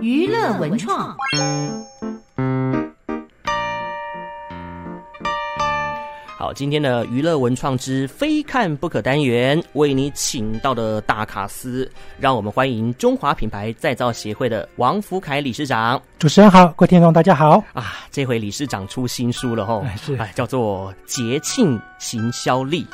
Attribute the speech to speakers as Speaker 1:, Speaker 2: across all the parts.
Speaker 1: 娱乐文创。
Speaker 2: 好，今天的娱乐文创之非看不可单元，为你请到的大卡司，让我们欢迎中华品牌再造协会的王福凯理事长。
Speaker 3: 主持人好，各位听众大家好。
Speaker 2: 啊，这回理事长出新书了吼，
Speaker 3: 是，
Speaker 2: 哎，叫做《节庆行销力》。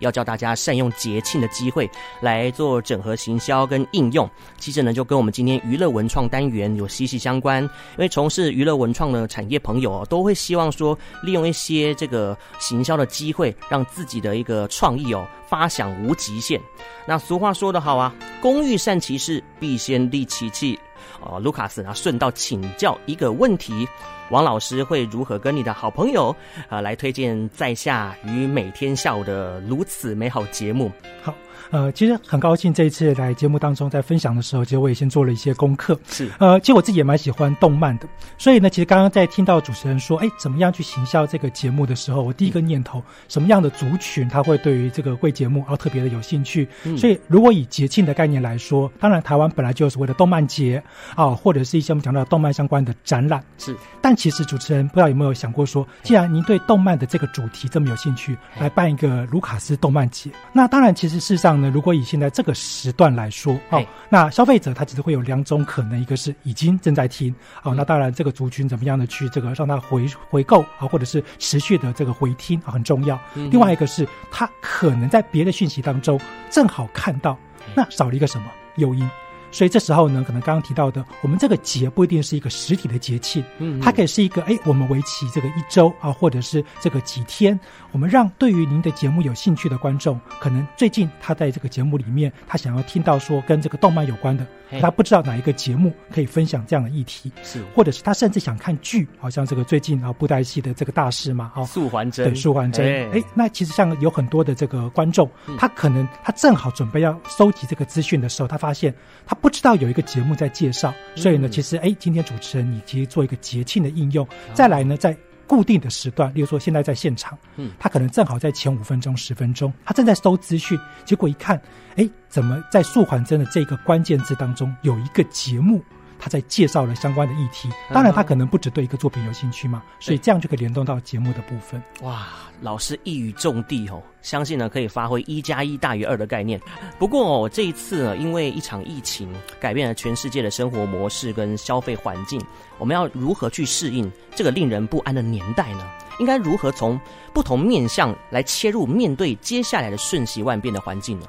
Speaker 2: 要教大家善用节庆的机会来做整合行销跟应用，其实呢，就跟我们今天娱乐文创单元有息息相关。因为从事娱乐文创的产业朋友都会希望说，利用一些这个行销的机会，让自己的一个创意哦发想无极限。那俗话说得好啊，工欲善其事，必先利其器。哦，卢卡斯啊，顺道请教一个问题。王老师会如何跟你的好朋友啊、呃、来推荐在下与每天下午的如此美好节目？
Speaker 3: 好。呃，其实很高兴这一次来节目当中，在分享的时候，其实我也先做了一些功课。
Speaker 2: 是，
Speaker 3: 呃，其实我自己也蛮喜欢动漫的，所以呢，其实刚刚在听到主持人说，哎，怎么样去行销这个节目的时候，我第一个念头，嗯、什么样的族群他会对于这个贵节目而特别的有兴趣？嗯、所以，如果以节庆的概念来说，当然台湾本来就有所谓的动漫节啊，或者是一些我们讲到动漫相关的展览。
Speaker 2: 是，
Speaker 3: 但其实主持人不知道有没有想过说，既然您对动漫的这个主题这么有兴趣，来办一个卢卡斯动漫节，那当然，其实事实上呢，如果以现在这个时段来说，哦，那消费者他其实会有两种可能，一个是已经正在听，哦，那当然这个族群怎么样的去这个让他回回购啊，或者是持续的这个回听啊，很重要。另外一个是他可能在别的讯息当中正好看到，那少了一个什么？诱因。所以这时候呢，可能刚刚提到的，我们这个节不一定是一个实体的节庆，嗯，它可以是一个，哎，我们为期这个一周啊，或者是这个几天，我们让对于您的节目有兴趣的观众，可能最近他在这个节目里面，他想要听到说跟这个动漫有关的。他不知道哪一个节目可以分享这样的议题，是，或者是他甚至想看剧，好像这个最近啊布袋戏的这个大师嘛，哦，
Speaker 2: 素还真，
Speaker 3: 对，素还真，哎，那其实像有很多的这个观众，他可能他正好准备要收集这个资讯的时候，他发现他不知道有一个节目在介绍，所以呢，其实哎，今天主持人你其实做一个节庆的应用，再来呢，在。固定的时段，例如说现在在现场，嗯，他可能正好在前五分钟、十分钟，他正在搜资讯，结果一看，哎，怎么在速缓真的这个关键字当中有一个节目？他在介绍了相关的议题，当然他可能不只对一个作品有兴趣嘛，所以这样就可以联动到节目的部分。
Speaker 2: 哇，老师一语中的哦，相信呢可以发挥一加一大于二的概念。不过哦，这一次呢，因为一场疫情改变了全世界的生活模式跟消费环境，我们要如何去适应这个令人不安的年代呢？应该如何从不同面向来切入面对接下来的瞬息万变的环境呢？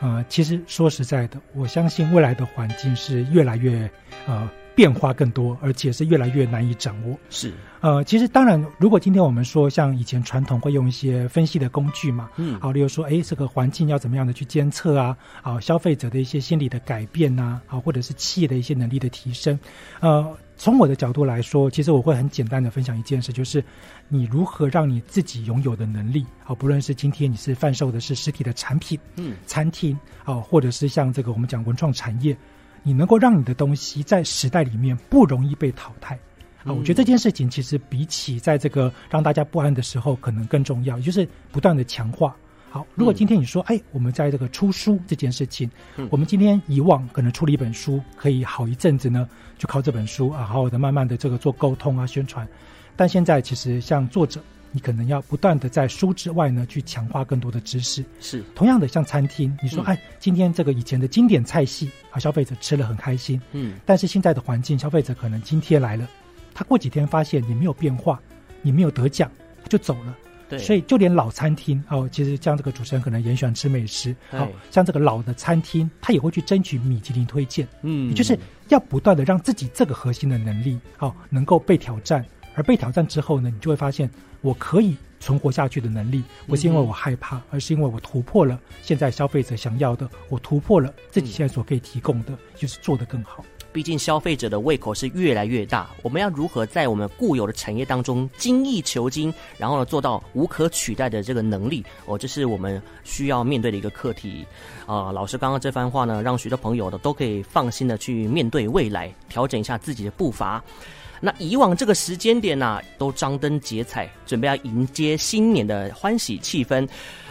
Speaker 3: 呃，其实说实在的，我相信未来的环境是越来越呃变化更多，而且是越来越难以掌握。
Speaker 2: 是，
Speaker 3: 呃，其实当然，如果今天我们说像以前传统会用一些分析的工具嘛，嗯，好，例如说，哎，这个环境要怎么样的去监测啊，啊，消费者的一些心理的改变呐，啊，或者是企业的一些能力的提升，呃。从我的角度来说，其实我会很简单的分享一件事，就是你如何让你自己拥有的能力，啊，不论是今天你是贩售的是实体的产品，嗯，餐厅，啊，或者是像这个我们讲文创产业，你能够让你的东西在时代里面不容易被淘汰，啊，我觉得这件事情其实比起在这个让大家不安的时候，可能更重要，也就是不断的强化。好，如果今天你说，哎，我们在这个出书这件事情，我们今天以往可能出了一本书，可以好一阵子呢，就靠这本书啊，好好的慢慢的这个做沟通啊、宣传。但现在其实像作者，你可能要不断的在书之外呢，去强化更多的知识。是，同样的像餐厅，你说，哎，今天这个以前的经典菜系啊，消费者吃了很开心，嗯，但是现在的环境，消费者可能今天来了，他过几天发现你没有变化，你没有得奖，就走了。对，所以就连老餐厅哦，其实像这个主持人可能也喜欢吃美食，好、哦、像这个老的餐厅，他也会去争取米其林推荐，嗯，也就是要不断的让自己这个核心的能力，好、哦、能够被挑战，而被挑战之后呢，你就会发现我可以存活下去的能力，不是因为我害怕，嗯、而是因为我突破了现在消费者想要的，我突破了自己现在所可以提供的，嗯、就是做得更好。
Speaker 2: 毕竟消费者的胃口是越来越大，我们要如何在我们固有的产业当中精益求精，然后呢做到无可取代的这个能力？哦，这是我们需要面对的一个课题。啊、老师刚刚这番话呢，让许多朋友呢都可以放心的去面对未来，调整一下自己的步伐。那以往这个时间点呢、都张灯结彩，准备要迎接新年的欢喜气氛。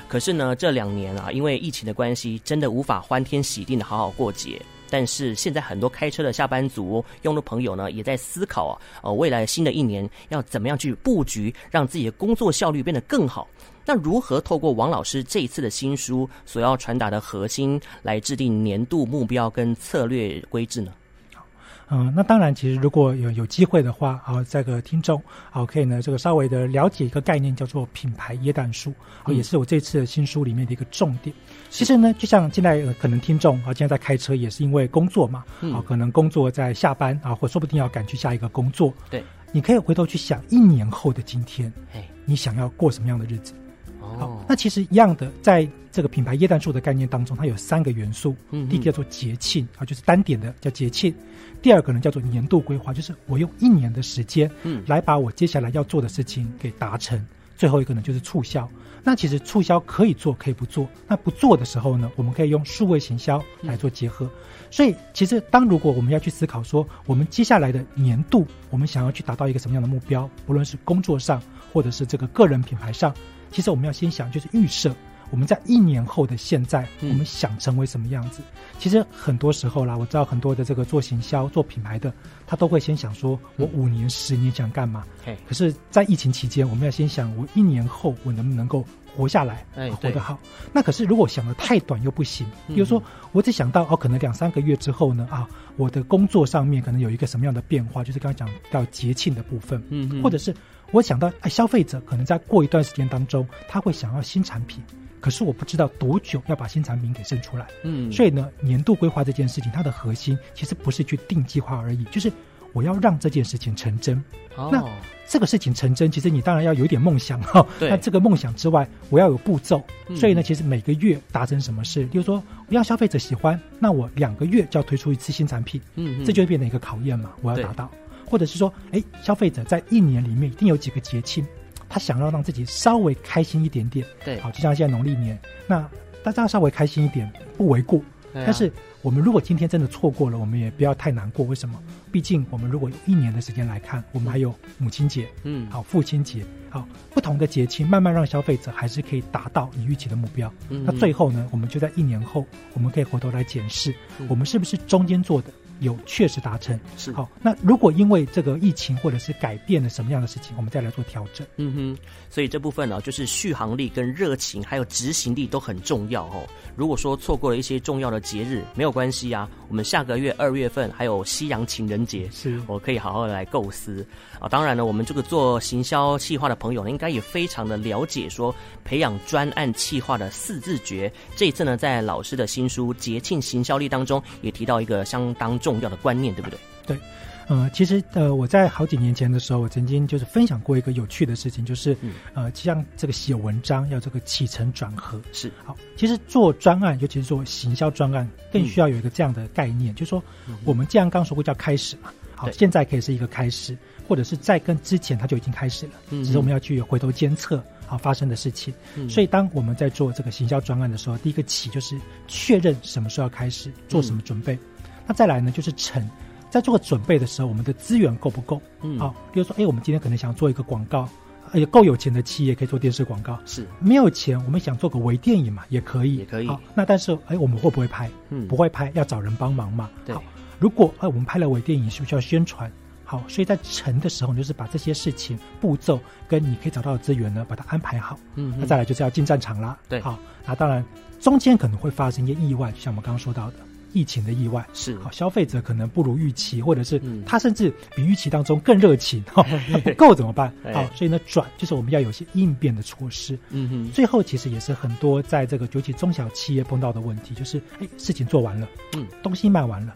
Speaker 2: 可是呢，这两年啊，因为疫情的关系，真的无法欢天喜地的好好过节。但是现在很多开车的下班族、用的朋友呢，也在思考啊，呃，未来新的一年要怎么样去布局，让自己的工作效率变得更好。那如何透过王老师这一次的新书所要传达的核心，来制定年度目标跟策略规制呢？
Speaker 3: 嗯，那当然，其实如果有有机会的话，啊，这个听众，好，可以呢，这个稍微的了解一个概念，叫做品牌耶诞树，啊，也是我这次的新书里面的一个重点。其实呢，就像现在可能听众啊，现在在开车也是因为工作嘛，啊，可能工作在下班啊，或说不定要赶去下一个工作。
Speaker 2: 对，
Speaker 3: 你可以回头去想，一年后的今天，你想要过什么样的日子？好，那其实一样的，在这个品牌耶诞树的概念当中，它有三个元素。嗯，第一个叫做节庆啊，就是单点的叫节庆。第二个呢叫做年度规划，就是我用一年的时间，嗯，来把我接下来要做的事情给达成。最后一个呢就是促销。那其实促销可以做，可以不做。那不做的时候呢，我们可以用数位行销来做结合。所以，其实当如果我们要去思考说，我们接下来的年度，我们想要去达到一个什么样的目标，不论是工作上，或者是这个个人品牌上。其实我们要先想，就是预设我们在一年后的现在，我们想成为什么样子。嗯、其实很多时候啦，我知道很多的这个做行销、做品牌的，他都会先想说，我五年、十年想干嘛？嗯、可是，在疫情期间，我们要先想，我一年后我能不能够活下来，哎、活得好？那可是如果想的太短又不行。比如说，我只想到哦，可能两三个月之后呢，啊，我的工作上面可能有一个什么样的变化？就是刚刚讲到节庆的部分，嗯，或者是。我想到，哎，消费者可能在过一段时间当中，他会想要新产品，可是我不知道多久要把新产品给生出来。嗯，所以呢，年度规划这件事情，它的核心其实不是去定计划而已，就是我要让这件事情成真。哦，那这个事情成真，其实你当然要有一点梦想哈。对。那这个梦想之外，我要有步骤。所以呢，其实每个月达成什么事，比如说我要消费者喜欢，那我两个月就要推出一次新产品。嗯，这就会变成一个考验嘛，我要达到。或者是说，哎，消费者在一年里面一定有几个节庆，他想要让自己稍微开心一点点。对，好，就像现在农历年，那大家稍微开心一点不为过。啊、但是我们如果今天真的错过了，我们也不要太难过。为什么？毕竟我们如果有一年的时间来看，我们还有母亲节，嗯，好，父亲节，好，不同的节庆，慢慢让消费者还是可以达到你预期的目标。嗯，那最后呢，我们就在一年后，我们可以回头来检视，我们是不是中间做的。有确实达成是好，那如果因为这个疫情或者是改变了什么样的事情，我们再来做调整。
Speaker 2: 嗯哼，所以这部分呢、哦，就是续航力跟热情还有执行力都很重要哦。如果说错过了一些重要的节日，没有关系啊，我们下个月二月份还有西洋情人节，是我可以好好的来构思啊。当然呢，我们这个做行销企划的朋友呢，应该也非常的了解说培养专案企划的四字诀。这一次呢，在老师的新书《节庆行销力》当中，也提到一个相当重要的观念，对不对？
Speaker 3: 对，呃，其实呃，我在好几年前的时候，我曾经就是分享过一个有趣的事情，就是、嗯、呃，像这个写文章要这个起承转合。是。好。其实做专案，尤其是做行销专案，更需要有一个这样的概念，嗯、就是说，我们既然刚说过叫开始嘛，好，现在可以是一个开始，或者是在跟之前它就已经开始了，嗯、只是我们要去回头监测好发生的事情。嗯、所以，当我们在做这个行销专案的时候，第一个起就是确认什么时候要开始，做什么准备。嗯那再来呢，就是成，在做个准备的时候，我们的资源够不够？嗯，好，比如说，哎，我们今天可能想做一个广告，也够有钱的企业可以做电视广告。是，没有钱，我们想做个微电影嘛，也可以，也可以。好，那但是，哎，我们会不会拍？嗯，不会拍，要找人帮忙嘛。对。好，如果哎，我们拍了微电影，需不是要宣传？好，所以在成的时候，就是把这些事情步骤跟你可以找到的资源呢，把它安排好。嗯，那再来就是要进战场啦。对。好，那当然中间可能会发生一些意外，就像我们刚刚说到的。疫情的意外。是。好，消费者可能不如预期，或者是他甚至比预期当中更热情，哈、嗯，他不够怎么办？好，所以呢，转就是我们要有些应变的措施。嗯哼，最后其实也是很多在这个尤其中小企业碰到的问题，就是哎，事情做完了，嗯，东西卖完了，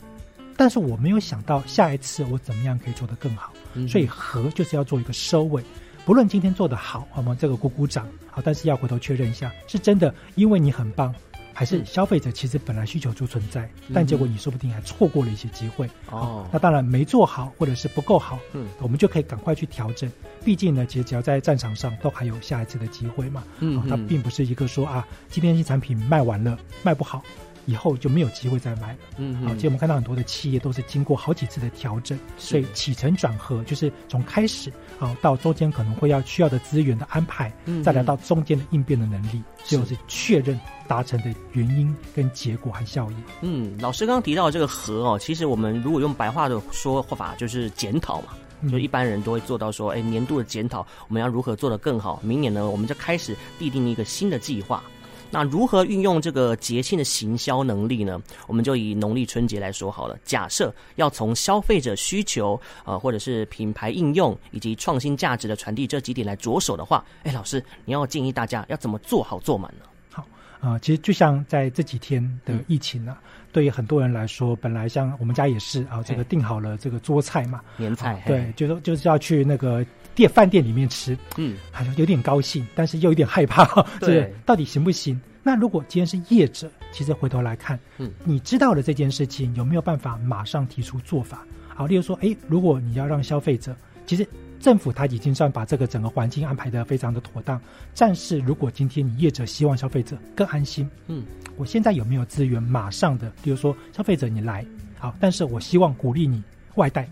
Speaker 3: 但是我没有想到下一次我怎么样可以做得更好，嗯、所以和就是要做一个收尾，不论今天做得好，我们这个鼓鼓掌，好，但是要回头确认一下，是真的因为你很棒。还是消费者其实本来需求就存在，嗯、但结果你说不定还错过了一些机会。哦，那当然没做好或者是不够好，嗯，我们就可以赶快去调整。毕竟呢，其实只要在战场上都还有下一次的机会嘛。嗯，它并不是一个说啊，今天新产品卖完了卖不好，以后就没有机会再买了。嗯，好，其实我们看到很多的企业都是经过好几次的调整，所以起承转合就是从开始啊到中间可能会要需要的资源的安排，再来到中间的应变的能力，最后是确认达成的原因跟结果和效益。
Speaker 2: 嗯，老师刚刚提到这个和哦，其实我们如果用白话的说法，就是检讨嘛。就一般人都会做到说，哎，年度的检讨，我们要如何做得更好？明年呢，我们就开始订定一个新的计划。那如何运用这个节庆的行销能力呢？我们就以农历春节来说好了。假设要从消费者需求，呃，或者是品牌应用以及创新价值的传递这几点来着手的话，哎，老师，你要建议大家要怎么做好做满呢？
Speaker 3: 好啊，呃，其实就像在这几天的疫情呢，啊。嗯对于很多人来说，本来像我们家也是啊，这个订好了这个桌菜嘛，
Speaker 2: 年菜，
Speaker 3: 啊、对，就是就是要去那个店饭店里面吃，嗯，好像有点高兴，但是又有点害怕，对，到底行不行？那如果今天是业者，其实回头来看，嗯，你知道了这件事情，有没有办法马上提出做法？好，例如说，哎，如果你要让消费者，其实。政府他已经算把这个整个环境安排的非常的妥当，但是如果今天你业者希望消费者更安心，嗯，我现在有没有资源马上的，比如说消费者你来，好，但是我希望鼓励你外带，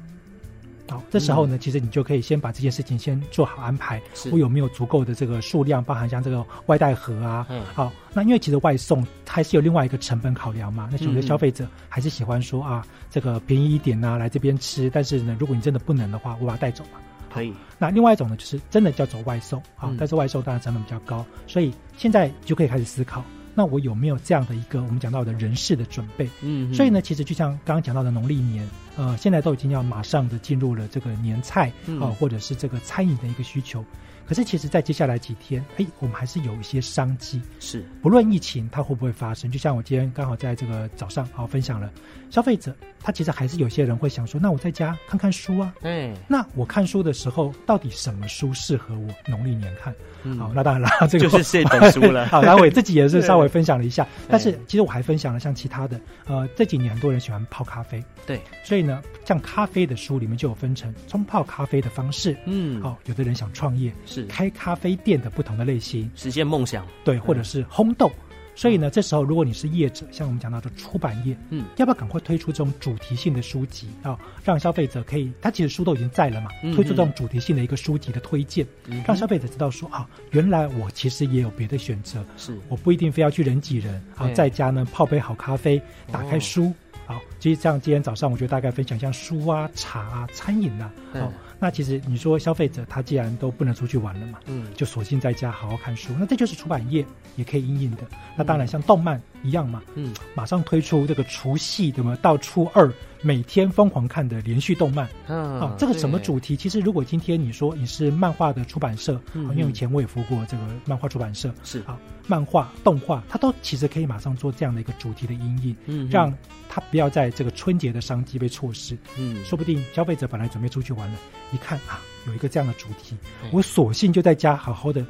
Speaker 3: 好，这时候呢，其实你就可以先把这件事情先做好安排，我有没有足够的这个数量，包含像这个外带盒啊，嗯，好，那因为其实外送还是有另外一个成本考量嘛，那有的消费者还是喜欢说啊，这个便宜一点啊，来这边吃，但是呢，如果你真的不能的话，我把它带走嘛。
Speaker 2: 可以。
Speaker 3: 那另外一种呢，就是真的叫走外送啊，嗯、但是外送当然成本比较高，所以现在就可以开始思考，那我有没有这样的一个我们讲到的人事的准备？嗯，所以呢，其实就像刚刚讲到的农历年，呃，现在都已经要马上的进入了这个年菜啊，嗯、或者是这个餐饮的一个需求。可是，其实，在接下来几天，哎，我们还是有一些商机。是，不论疫情它会不会发生，就像我今天刚好在这个早上好分享了，消费者他其实还是有些人会想说，那我在家看看书啊。嗯。那我看书的时候，到底什么书适合我农历年看？嗯。好，那当然了，这个
Speaker 2: 就是这本书了。
Speaker 3: 好，然后我自己也是稍微分享了一下，但是 其实我还分享了像其他的，呃，这几年很多人喜欢泡咖啡。对。所以呢，像咖啡的书里面就有分成冲泡咖啡的方式。嗯。好，有的人想创业。是。开咖啡店的不同的类型，
Speaker 2: 实现梦想，
Speaker 3: 对，或者是烘豆。所以呢，这时候如果你是业者，像我们讲到的出版业，嗯，要不要赶快推出这种主题性的书籍？啊，让消费者可以，他其实书都已经在了嘛，推出这种主题性的一个书籍的推荐，让消费者知道说啊，原来我其实也有别的选择，是，我不一定非要去人挤人，啊，在家呢泡杯好咖啡，打开书，好，其实像今天早上我觉得大概分享像书啊、茶啊、餐饮呐，好。那其实你说消费者他既然都不能出去玩了嘛，嗯，就索性在家好好看书。那这就是出版业也可以应应的。那当然像动漫一样嘛，嗯，马上推出这个除夕对吗？到初二每天疯狂看的连续动漫。嗯，啊，这个什么主题？其实如果今天你说你是漫画的出版社，因为以前我也服过这个漫画出版社，是啊，漫画、动画，它都其实可以马上做这样的一个主题的阴影，嗯，让它不要在这个春节的商机被错失。嗯，说不定消费者本来准备出去玩了。一看啊，有一个这样的主题，我索性就在家好好的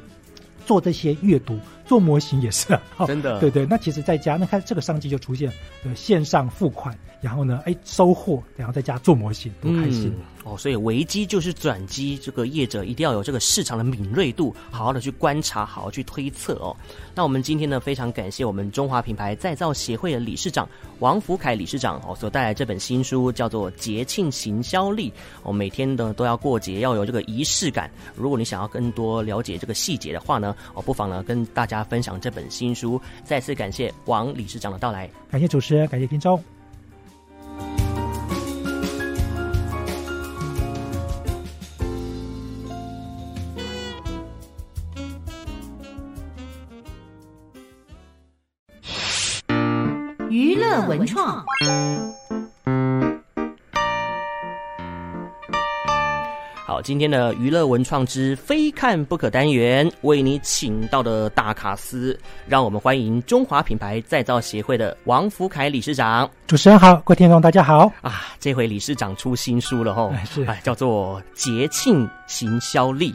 Speaker 3: 做这些阅读，做模型也是啊，真的，对对。那其实在家，那看这个商机就出现，呃，线上付款，然后呢，哎，收货，然后在家做模型，多开心。嗯
Speaker 2: 哦，所以危机就是转机，这个业者一定要有这个市场的敏锐度，好好的去观察，好好去推测哦。那我们今天呢，非常感谢我们中华品牌再造协会的理事长王福凯理事长哦，所带来这本新书叫做《节庆行销力》哦，每天呢都要过节，要有这个仪式感。如果你想要更多了解这个细节的话呢，哦，不妨呢跟大家分享这本新书。再次感谢王理事长的到来，
Speaker 3: 感谢主持人，感谢听众。
Speaker 2: 文创，好，今天的娱乐文创之非看不可单元，为你请到的大卡司，让我们欢迎中华品牌再造协会的王福凯理事长。
Speaker 3: 主持人好，各位听众大家好
Speaker 2: 啊！这回理事长出新书了吼，是哎，叫做《节庆行销力》。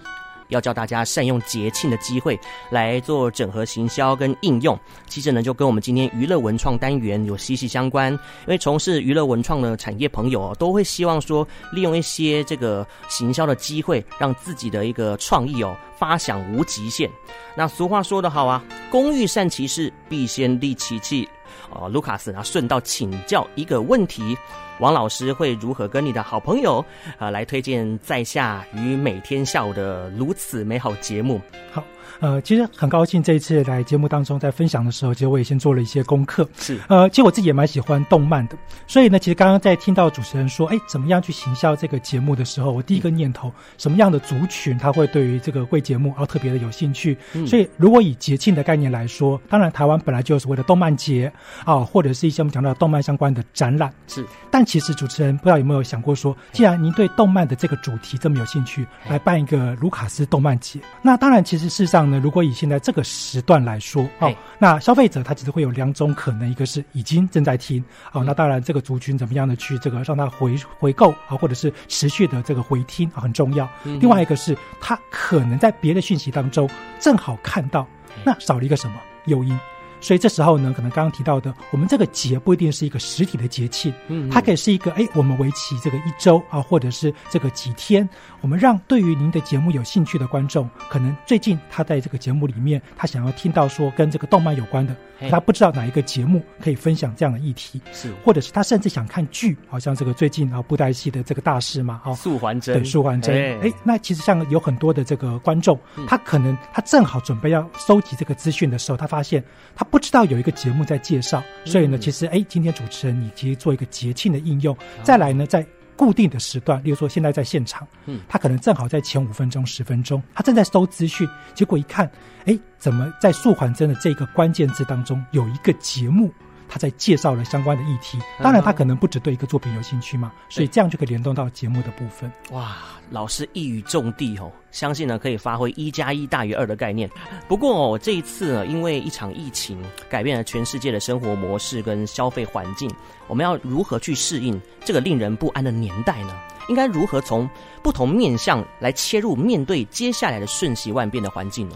Speaker 2: 要教大家善用节庆的机会来做整合行销跟应用，其实呢就跟我们今天娱乐文创单元有息息相关。因为从事娱乐文创的产业朋友哦，都会希望说利用一些这个行销的机会，让自己的一个创意哦发想无极限。那俗话说得好啊，工欲善其事，必先利其器。哦，卢卡斯，然后顺道请教一个问题：王老师会如何跟你的好朋友啊、呃、来推荐在下与每天下午的如此美好节目？
Speaker 3: 好。呃，其实很高兴这一次来节目当中，在分享的时候，其实我也先做了一些功课。
Speaker 2: 是，
Speaker 3: 呃，其实我自己也蛮喜欢动漫的，所以呢，其实刚刚在听到主持人说，哎，怎么样去行销这个节目的时候，我第一个念头，什么样的族群他会对于这个贵节目啊特别的有兴趣？嗯、所以，如果以节庆的概念来说，当然台湾本来就有所谓的动漫节啊，或者是一些我们讲到动漫相关的展览。
Speaker 2: 是，
Speaker 3: 但其实主持人不知道有没有想过说，既然您对动漫的这个主题这么有兴趣，来办一个卢卡斯动漫节，那当然，其实事实上呢，如果以现在这个时段来说，哦，那消费者他其实会有两种可能，一个是已经正在听，哦，那当然这个族群怎么样的去这个让他回回购啊，或者是持续的这个回听啊，很重要。另外一个是他可能在别的讯息当中正好看到，那少了一个什么诱因。所以这时候呢，可能刚刚提到的，我们这个节不一定是一个实体的节庆，嗯，它可以是一个，哎，我们为期这个一周啊，或者是这个几天，我们让对于您的节目有兴趣的观众，可能最近他在这个节目里面，他想要听到说跟这个动漫有关的。他不知道哪一个节目可以分享这样的议题，是，或者是他甚至想看剧，好像这个最近啊布袋戏的这个大师嘛，哦，
Speaker 2: 素还真，
Speaker 3: 对，素还真，哎，那其实像有很多的这个观众，他可能他正好准备要收集这个资讯的时候，他发现他不知道有一个节目在介绍，所以呢，其实哎，今天主持人你其实做一个节庆的应用，再来呢，在。固定的时段，例如说现在在现场，嗯，他可能正好在前五分钟、十分钟，他正在搜资讯，结果一看，哎，怎么在速环针的这个关键字当中有一个节目？他在介绍了相关的议题，当然他可能不只对一个作品有兴趣嘛，所以这样就可以联动到节目的部分。
Speaker 2: 哇，老师一语中的哦，相信呢可以发挥一加一大于二的概念。不过哦，这一次呢，因为一场疫情改变了全世界的生活模式跟消费环境，我们要如何去适应这个令人不安的年代呢？应该如何从不同面向来切入面对接下来的瞬息万变的环境呢？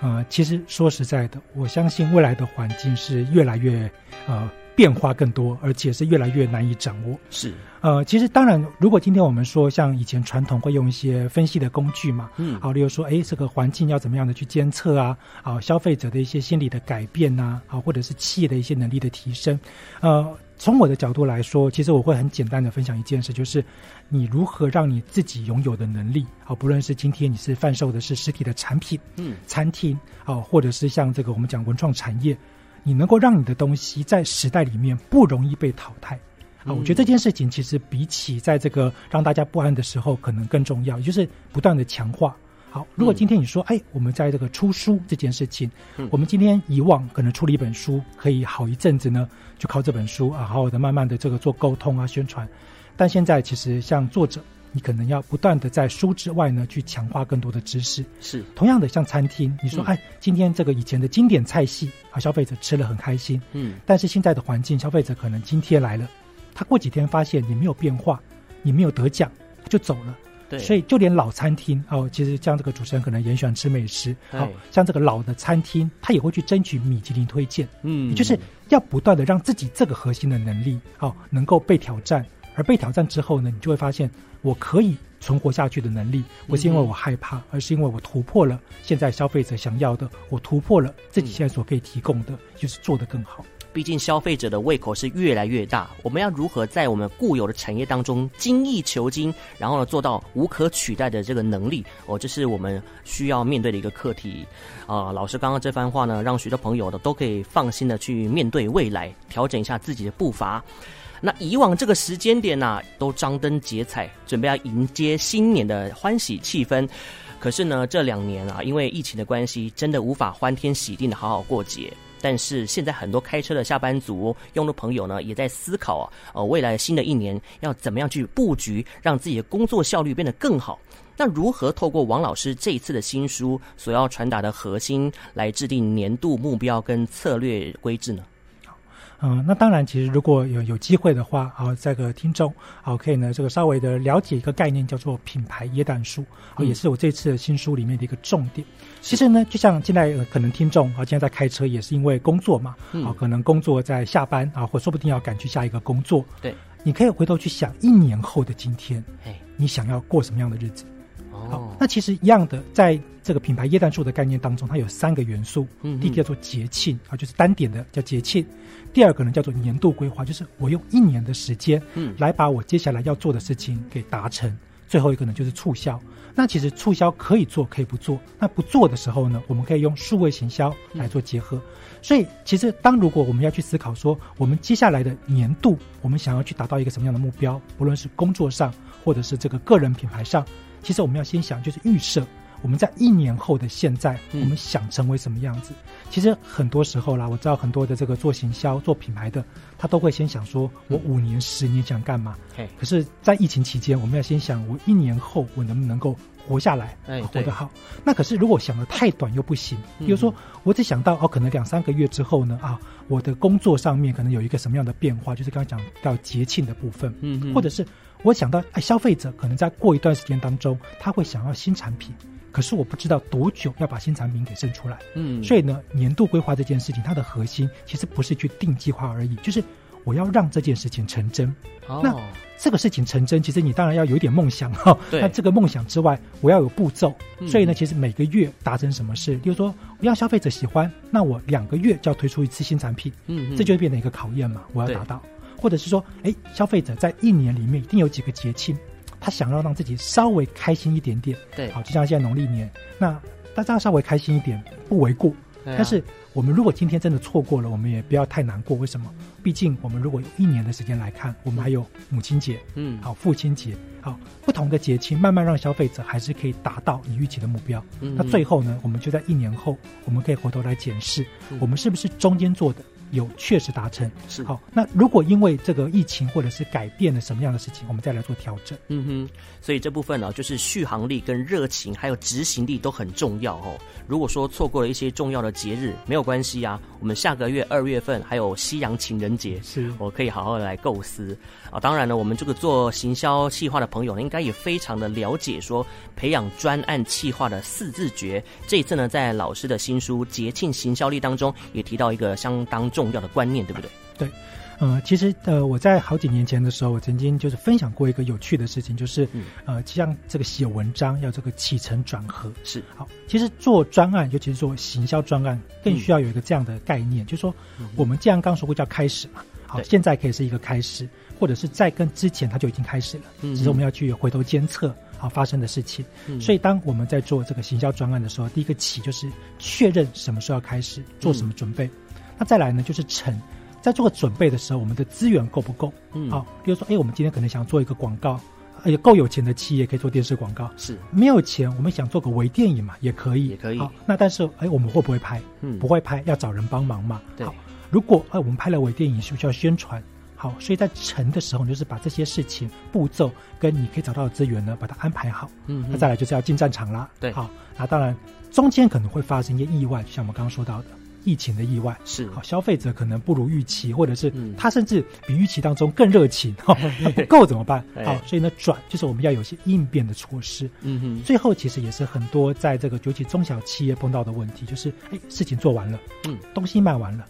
Speaker 3: 呃，其实说实在的，我相信未来的环境是越来越呃变化更多，而且是越来越难以掌握。
Speaker 2: 是，
Speaker 3: 呃，其实当然，如果今天我们说像以前传统会用一些分析的工具嘛，嗯，好，例如说，哎，这个环境要怎么样的去监测啊，啊，消费者的一些心理的改变呐，啊，或者是企业的一些能力的提升，呃。从我的角度来说，其实我会很简单的分享一件事，就是你如何让你自己拥有的能力，啊，不论是今天你是贩售的是实体的产品，嗯，餐厅，啊，或者是像这个我们讲文创产业，你能够让你的东西在时代里面不容易被淘汰，啊，我觉得这件事情其实比起在这个让大家不安的时候可能更重要，也就是不断的强化。好，如果今天你说，哎，我们在这个出书这件事情，我们今天以往可能出了一本书，可以好一阵子呢，就靠这本书啊，好好的慢慢的这个做沟通啊、宣传。但现在其实像作者，你可能要不断的在书之外呢，去强化更多的知识。
Speaker 2: 是，同
Speaker 3: 样的像餐厅，你说，哎，今天这个以前的经典菜系啊，消费者吃了很开心，嗯，但是现在的环境，消费者可能今天来了，他过几天发现你没有变化，你没有得奖，他就走了。
Speaker 2: 对，
Speaker 3: 所以就连老餐厅哦，其实像这个主持人可能也喜欢吃美食，好、哦、像这个老的餐厅，他也会去争取米其林推荐，嗯，也就是要不断的让自己这个核心的能力，哦，能够被挑战，而被挑战之后呢，你就会发现我可以存活下去的能力，不是因为我害怕，而是因为我突破了现在消费者想要的，我突破了自己现在所可以提供的，就是做得更好。
Speaker 2: 毕竟消费者的胃口是越来越大，我们要如何在我们固有的产业当中精益求精，然后呢做到无可取代的这个能力哦，这是我们需要面对的一个课题啊、老师刚刚这番话呢，让许多朋友呢都可以放心的去面对未来，调整一下自己的步伐。那以往这个时间点呢、都张灯结彩，准备要迎接新年的欢喜气氛。可是呢，这两年啊，因为疫情的关系，真的无法欢天喜地的好好过节。但是现在很多开车的下班族、用的朋友呢，也在思考啊，呃，未来新的一年要怎么样去布局，让自己的工作效率变得更好。那如何透过王老师这一次的新书所要传达的核心，来制定年度目标跟策略规制呢？
Speaker 3: 嗯，那当然，其实如果有有机会的话，啊，这个听众，好，可以呢，这个稍微的了解一个概念，叫做品牌耶诞树，啊，也是我这次的新书里面的一个重点。其实呢，就像现在可能听众啊，现在在开车也是因为工作嘛，啊，可能工作在下班啊，或说不定要赶去下一个工作。
Speaker 2: 对，
Speaker 3: 你可以回头去想一年后的今天，哎，你想要过什么样的日子？哦，那其实一样的，在这个品牌椰蛋树的概念当中，它有三个元素。嗯，第一个叫做节庆啊，就是单点的叫节庆。第二个呢叫做年度规划，就是我用一年的时间，嗯，来把我接下来要做的事情给达成。最后一个呢就是促销。那其实促销可以做，可以不做。那不做的时候呢，我们可以用数位行销来做结合。所以，其实当如果我们要去思考说，我们接下来的年度，我们想要去达到一个什么样的目标，不论是工作上，或者是这个个人品牌上，其实我们要先想，就是预设我们在一年后的现在，我们想成为什么样子。其实很多时候啦，我知道很多的这个做行销、做品牌的，他都会先想说，我五年、十年想干嘛？可是，在疫情期间，我们要先想，我一年后我能不能够活下来，哎活得好？那可是如果想的太短又不行。比如说，我只想到哦，可能两三个月之后呢，啊，我的工作上面可能有一个什么样的变化？就是刚刚讲到节庆的部分，嗯，或者是我想到，哎，消费者可能在过一段时间当中，他会想要新产品。可是我不知道多久要把新产品给生出来，嗯，所以呢，年度规划这件事情，它的核心其实不是去定计划而已，就是我要让这件事情成真。哦，那这个事情成真，其实你当然要有一点梦想哈。对。那这个梦想之外，我要有步骤。嗯。所以呢，其实每个月达成什么事，比如说我要消费者喜欢，那我两个月就要推出一次新产品。嗯。这就变成一个考验嘛，我要达到。或者是说，哎，消费者在一年里面一定有几个节庆。他想要让自己稍微开心一点点，对，好，就像现在农历年，那大家稍微开心一点不为过。但是我们如果今天真的错过了，我们也不要太难过。为什么？毕竟我们如果有一年的时间来看，我们还有母亲节，嗯，好，父亲节，好，不同的节庆，慢慢让消费者还是可以达到你预期的目标。嗯，那最后呢，我们就在一年后，我们可以回头来检视，我们是不是中间做的。有确实达成是好，那如果因为这个疫情或者是改变了什么样的事情，我们再来做调整。
Speaker 2: 嗯哼，所以这部分呢、啊，就是续航力跟热情还有执行力都很重要哦。如果说错过了一些重要的节日，没有关系啊，我们下个月二月份还有西洋情人节，是我可以好好的来构思啊。当然呢，我们这个做行销企划的朋友呢，应该也非常的了解说培养专案企划的四字诀。这一次呢，在老师的新书《节庆行销力》当中也提到一个相当重。重要的观念，对不对？
Speaker 3: 对，呃，其实呃，我在好几年前的时候，我曾经就是分享过一个有趣的事情，就是、嗯、呃，像这个写文章要这个起承转合是好。其实做专案，尤其是做行销专案，更需要有一个这样的概念，嗯、就是说，我们既然刚说过叫开始嘛，好，现在可以是一个开始，或者是在跟之前它就已经开始了，嗯，只是我们要去回头监测好发生的事情。嗯、所以，当我们在做这个行销专案的时候，第一个起就是确认什么时候要开始，做什么准备。嗯那再来呢，就是成，在做个准备的时候，我们的资源够不够？嗯，好，比如说，哎，我们今天可能想做一个广告，哎，够有钱的企业可以做电视广告，是没有钱，我们想做个微电影嘛，也可以，也可以。好，那但是，哎，我们会不会拍？嗯，不会拍，要找人帮忙嘛。对，好，如果哎，我们拍了微电影，需不需要宣传？好，所以在成的时候，就是把这些事情步骤跟你可以找到的资源呢，把它安排好。嗯，那再来就是要进战场啦。对，好，那当然中间可能会发生一些意外，就像我们刚刚说到的。疫情的意外。是。好，消费者可能不如预期，或者是他甚至比预期当中更热情，哈、嗯，不够怎么办？好，所以呢，转就是我们要有些应变的措施。嗯哼，最后其实也是很多在这个尤其中小企业碰到的问题，就是哎，事情做完了，嗯，东西卖完了，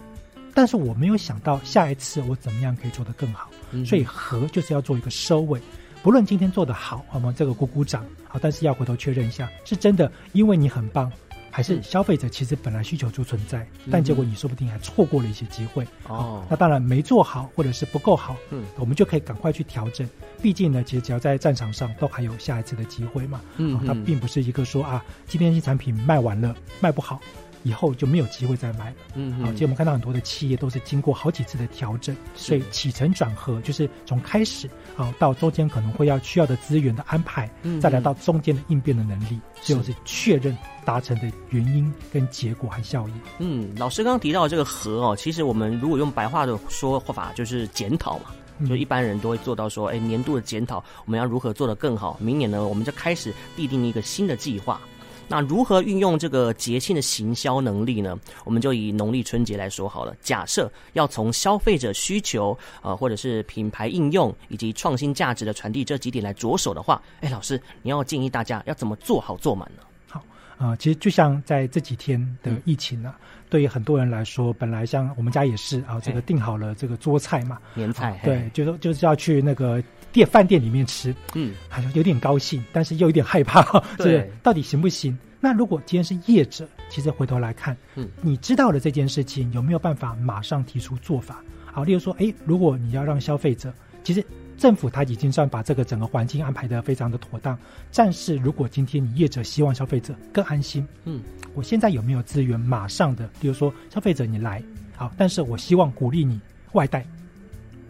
Speaker 3: 但是我没有想到下一次我怎么样可以做得更好，所以和就是要做一个收尾，不论今天做得好，我们这个鼓鼓掌，好，但是要回头确认一下，是真的因为你很棒。还是消费者其实本来需求就存在，嗯、但结果你说不定还错过了一些机会哦。那当然没做好或者是不够好，嗯，我们就可以赶快去调整。毕竟呢，其实只要在战场上，都还有下一次的机会嘛。嗯，它并不是一个说啊，今天新产品卖完了，卖不好。以后就没有机会再买了。嗯，好，其实我们看到很多的企业都是经过好几次的调整，所以起承转合就是从开始啊到中间可能会要需要的资源的安排，嗯，再来到中间的应变的能力，最后是确认达成的原因跟结果和效益。
Speaker 2: 嗯，老师刚刚提到这个和哦，其实我们如果用白话的说法，就是检讨嘛，就一般人都会做到说，哎，年度的检讨，我们要如何做得更好？明年呢，我们就开始订定一个新的计划。那如何运用这个节庆的行销能力呢？我们就以农历春节来说好了。假设要从消费者需求，呃，或者是品牌应用以及创新价值的传递这几点来着手的话，哎，老师，你要建议大家要怎么做好做满呢？
Speaker 3: 好啊，呃，其实就像在这几天的疫情呢，啊，嗯，对于很多人来说，本来像我们家也是啊，这个订好了这个桌菜嘛，
Speaker 2: 年菜，
Speaker 3: 啊，对，就是就是要去那个。店饭店里面吃，嗯，还有有点高兴，但是又有点害怕，对，到底行不行？那如果今天是业者，其实回头来看，嗯，你知道了这件事情，有没有办法马上提出做法？好，例如说，哎，如果你要让消费者，其实政府他已经算把这个整个环境安排的非常的妥当。但是如果今天你业者希望消费者更安心，嗯，我现在有没有资源马上的，比如说消费者你来，好，但是我希望鼓励你外带。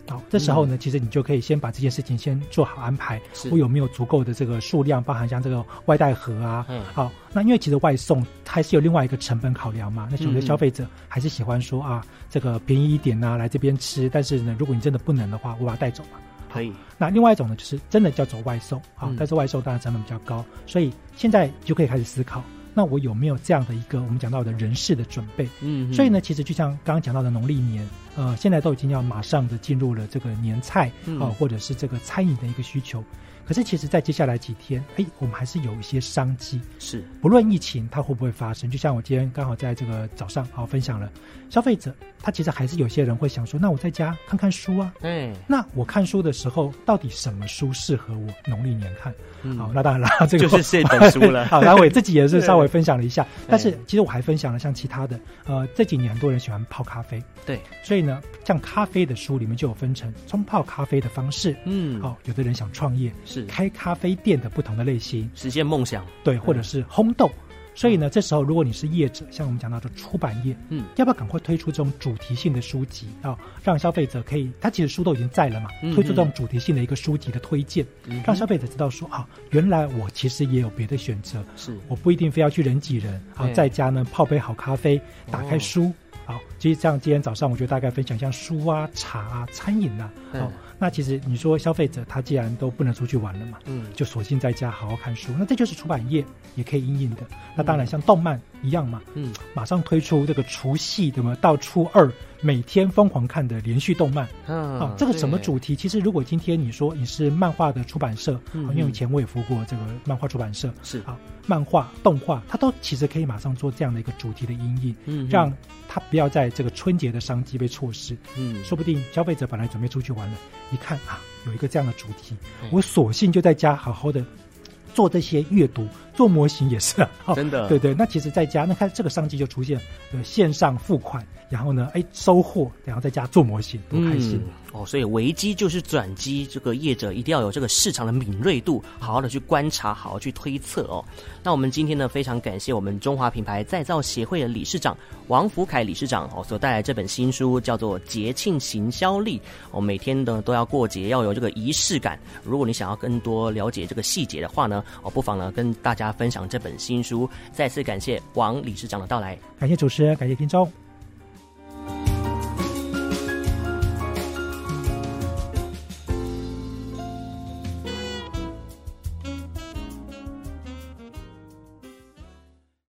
Speaker 3: 好，这时候呢，其实你就可以先把这件事情先做好安排。我有没有足够的这个数量，包含像这个外带盒啊？嗯。好，那因为其实外送还是有另外一个成本考量嘛。那有的消费者还是喜欢说啊，这个便宜一点呐，来这边吃。但是呢，如果你真的不能的话，我把它带走嘛。
Speaker 2: 可以。
Speaker 3: 那另外一种呢，就是真的叫走外送啊，但是外送当然成本比较高，所以现在就可以开始思考。那我有没有这样的一个我们讲到的人事的准备？嗯，所以呢，其实就像刚刚讲到的农历年，呃，现在都已经要马上的进入了这个年菜啊，或者是这个餐饮的一个需求。可是，其实，在接下来几天，哎，我们还是有一些商机。是，不论疫情它会不会发生，就像我今天刚好在这个早上好分享了，消费者他其实还是有些人会想说，那我在家看看书啊。嗯。那我看书的时候，到底什么书适合我农历年看？嗯、好，那当然了，这个
Speaker 2: 就是 这本书了。
Speaker 3: 好，然后我自己也是稍微分享了一下，但是其实我还分享了像其他的，呃，这几年很多人喜欢泡咖啡。对。所以呢，像咖啡的书里面就有分成冲泡咖啡的方式。嗯。好，有的人想创业。是开咖啡店的不同的类型，
Speaker 2: 实现梦想，
Speaker 3: 对，或者是烘豆。所以呢，这时候如果你是业者，像我们讲到的出版业，嗯，要不要赶快推出这种主题性的书籍啊，让消费者可以，他其实书都已经在了嘛，推出这种主题性的一个书籍的推荐，让消费者知道说啊，原来我其实也有别的选择，是。我不一定非要去人挤人，啊，在家呢泡杯好咖啡，打开书，好，其实像今天早上我就大概分享像书啊、茶啊、餐饮啊，好。那其实你说消费者他既然都不能出去玩了嘛，嗯，就索性在家好好看书。那这就是出版业也可以应应的。那当然像动漫一样嘛，嗯，马上推出这个除夕对吗？到初二每天疯狂看的连续动漫。嗯，啊，这个什么主题？其实如果今天你说你是漫画的出版社，嗯，因为以前我也服务过这个漫画出版社，是啊，漫画、动画，它都其实可以马上做这样的一个主题的阴影，嗯，让它不要在这个春节的商机被错失。嗯，说不定消费者本来准备出去玩了。一看啊，有一个这样的主题，我索性就在家好好的做这些阅读，做模型也是啊，真的，对对。那其实在家，那看这个商机就出现，呃，线上付款，然后呢，哎，收货，然后在家做模型，多开心。嗯哦，所以危机就是转机，这个业者一定要有这个市场的敏锐度，好好的去观察，好好去推测哦。那我们今天呢，非常感谢我们中华品牌再造协会的理事长王福凯理事长哦，所带来这本新书叫做《节庆行销力》哦，每天呢都要过节，要有这个仪式感。如果你想要更多了解这个细节的话呢，哦，不妨呢跟大家分享这本新书。再次感谢王理事长的到来，感谢主持人，感谢听众。